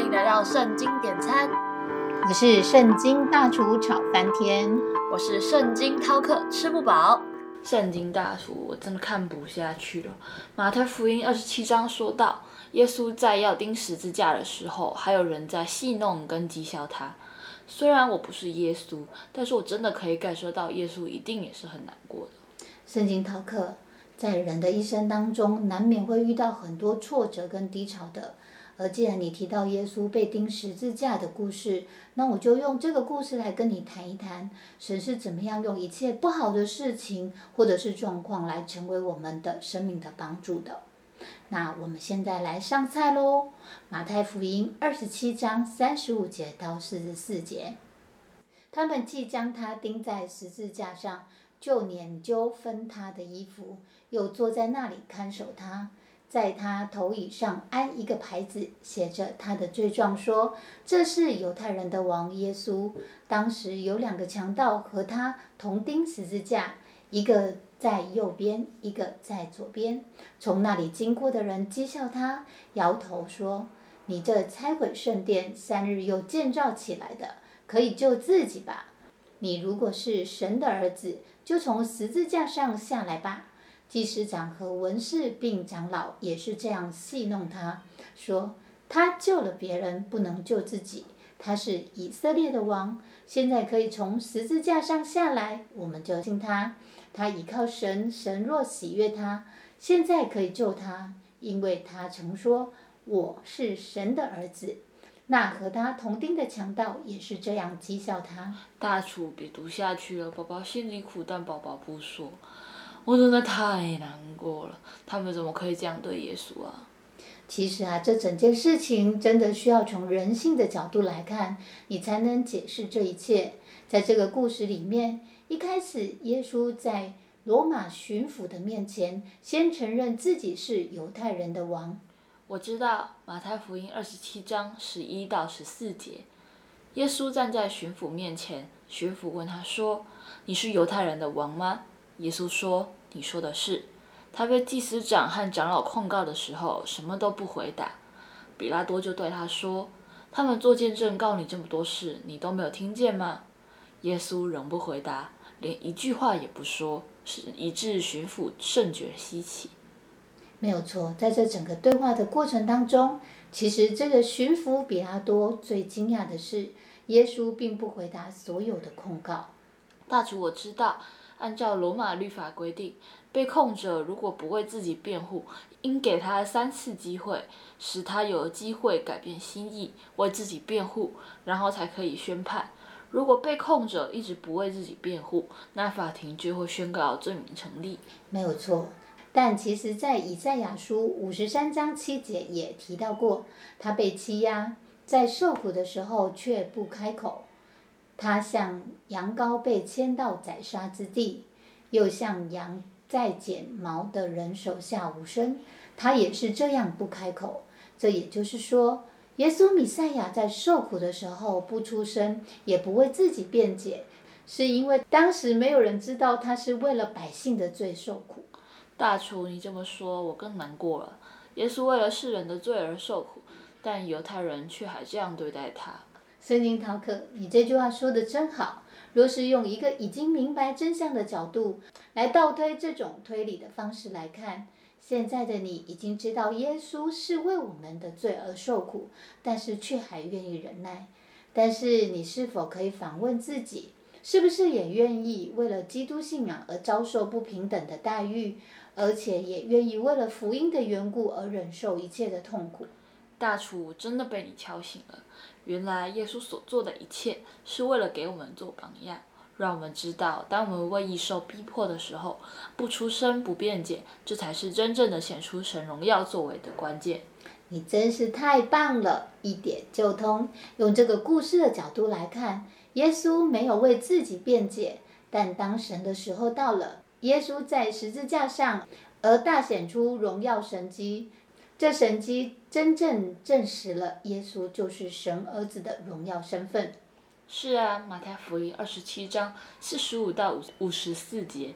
欢迎来到圣经点餐，我是圣经大厨炒翻天，我是圣经饕客吃不饱。圣经大厨，我真的看不下去了。马太福音二十七章说到，耶稣在要钉十字架的时候，还有人在戏弄跟讥笑他。虽然我不是耶稣，但是我真的可以感受到耶稣一定也是很难过的。圣经饕客，在人的一生当中，难免会遇到很多挫折跟低潮的。而既然你提到耶稣被钉十字架的故事，那我就用这个故事来跟你谈一谈，神是怎么样用一切不好的事情或者是状况来成为我们的生命的帮助的。那我们现在来上菜喽，马太福音二十七章三十五节到四十四节，他们既将他钉在十字架上，就研究分他的衣服，又坐在那里看守他。在他头椅上安一个牌子，写着他的罪状，说这是犹太人的王耶稣。当时有两个强盗和他同钉十字架，一个在右边，一个在左边。从那里经过的人讥笑他，摇头说：“你这拆毁圣殿，三日又建造起来的，可以救自己吧？你如果是神的儿子，就从十字架上下来吧。”祭司长和文士并长老也是这样戏弄他，说他救了别人，不能救自己。他是以色列的王，现在可以从十字架上下来，我们就信他。他倚靠神，神若喜悦他，现在可以救他，因为他曾说我是神的儿子。那和他同钉的强盗也是这样讥笑他。大厨别读下去了，宝宝心里苦，但宝宝不说。我真的太难过了，他们怎么可以这样对耶稣啊？其实啊，这整件事情真的需要从人性的角度来看，你才能解释这一切。在这个故事里面，一开始耶稣在罗马巡抚的面前，先承认自己是犹太人的王。我知道马太福音二十七章十一到十四节，耶稣站在巡抚面前，巡抚问他说：“你是犹太人的王吗？”耶稣说：“你说的是。”他被祭司长和长老控告的时候，什么都不回答。比拉多就对他说：“他们做见证告你这么多事，你都没有听见吗？”耶稣仍不回答，连一句话也不说，是以致巡抚甚觉稀奇。没有错，在这整个对话的过程当中，其实这个巡抚比拉多最惊讶的是，耶稣并不回答所有的控告。大主，我知道。按照罗马律法规定，被控者如果不为自己辩护，应给他三次机会，使他有机会改变心意，为自己辩护，然后才可以宣判。如果被控者一直不为自己辩护，那法庭就会宣告罪名成立。没有错，但其实，在以赛亚书五十三章七节也提到过，他被欺压，在受苦的时候却不开口。他像羊羔被牵到宰杀之地，又像羊在剪毛的人手下无声。他也是这样不开口。这也就是说，耶稣米赛亚在受苦的时候不出声，也不为自己辩解，是因为当时没有人知道他是为了百姓的罪受苦。大厨，你这么说，我更难过了。耶稣为了世人的罪而受苦，但犹太人却还这样对待他。圣经逃课，你这句话说的真好。若是用一个已经明白真相的角度来倒推这种推理的方式来看，现在的你已经知道耶稣是为我们的罪而受苦，但是却还愿意忍耐。但是你是否可以反问自己，是不是也愿意为了基督信仰而遭受不平等的待遇，而且也愿意为了福音的缘故而忍受一切的痛苦？大厨真的被你敲醒了。原来耶稣所做的一切是为了给我们做榜样，让我们知道，当我们为义受逼迫的时候，不出声不辩解，这才是真正的显出神荣耀作为的关键。你真是太棒了，一点就通。用这个故事的角度来看，耶稣没有为自己辩解，但当神的时候到了，耶稣在十字架上而大显出荣耀神迹。这神迹真正证实了耶稣就是神儿子的荣耀身份。是啊，马太福音二十七章四十五到五五十四节，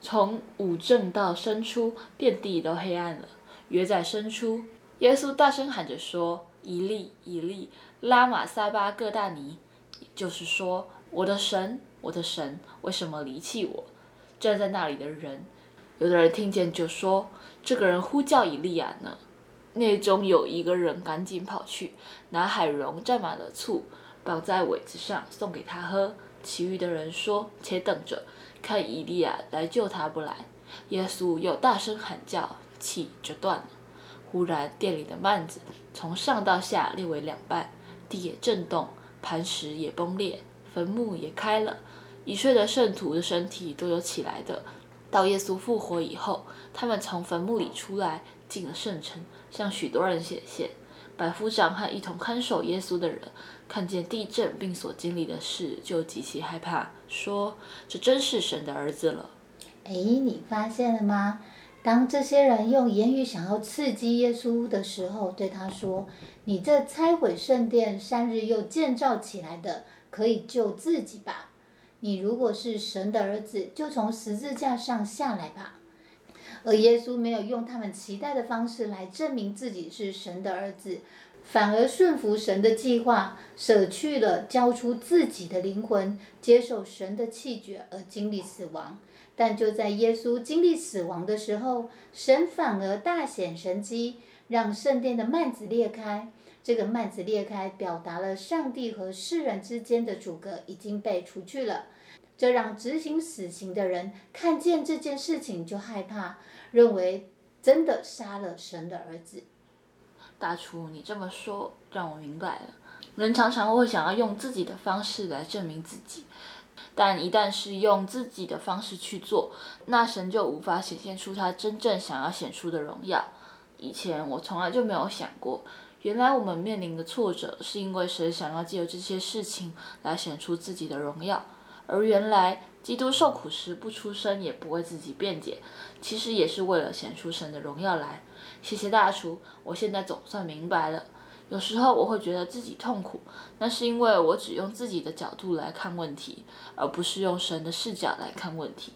从五正到申初，遍地都黑暗了。约在申初，耶稣大声喊着说：“以利以利，拉玛撒巴各大尼，就是说，我的神，我的神，为什么离弃我？站在那里的人，有的人听见就说，这个人呼叫以利亚呢。内中有一个人赶紧跑去，拿海蓉蘸满了醋，绑在苇子上送给他喝。其余的人说：“且等着，看以利亚来救他不来。”耶稣又大声喊叫，气就断了。忽然，店里的幔子从上到下裂为两半，地也震动，磐石也崩裂，坟墓也开了。已睡的圣徒的身体都有起来的。到耶稣复活以后，他们从坟墓里出来，进了圣城。向许多人显现，百夫长和一同看守耶稣的人看见地震并所经历的事，就极其害怕，说：“这真是神的儿子了。”哎，你发现了吗？当这些人用言语想要刺激耶稣的时候，对他说：“你这拆毁圣殿三日又建造起来的，可以救自己吧？你如果是神的儿子，就从十字架上下来吧。”而耶稣没有用他们期待的方式来证明自己是神的儿子，反而顺服神的计划，舍去了交出自己的灵魂，接受神的气绝而经历死亡。但就在耶稣经历死亡的时候，神反而大显神机，让圣殿的幔子裂开。这个幔子裂开，表达了上帝和世人之间的阻隔已经被除去了。这让执行死刑的人看见这件事情就害怕。认为真的杀了神的儿子，大厨，你这么说让我明白了。人常常会想要用自己的方式来证明自己，但一旦是用自己的方式去做，那神就无法显现出他真正想要显出的荣耀。以前我从来就没有想过，原来我们面临的挫折是因为神想要借由这些事情来显出自己的荣耀，而原来。基督受苦时不出声，也不为自己辩解，其实也是为了显出神的荣耀来。谢谢大厨，我现在总算明白了。有时候我会觉得自己痛苦，那是因为我只用自己的角度来看问题，而不是用神的视角来看问题。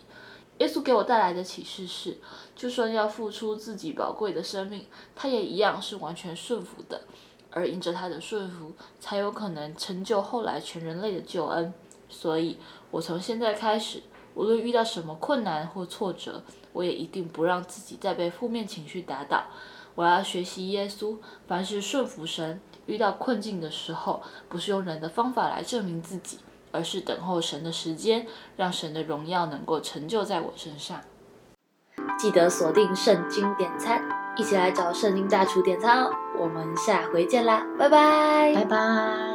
耶稣给我带来的启示是，就算要付出自己宝贵的生命，他也一样是完全顺服的，而因着他的顺服，才有可能成就后来全人类的救恩。所以。我从现在开始，无论遇到什么困难或挫折，我也一定不让自己再被负面情绪打倒。我要学习耶稣，凡是顺服神。遇到困境的时候，不是用人的方法来证明自己，而是等候神的时间，让神的荣耀能够成就在我身上。记得锁定圣经点餐，一起来找圣经大厨点餐哦。我们下回见啦，拜拜，拜拜。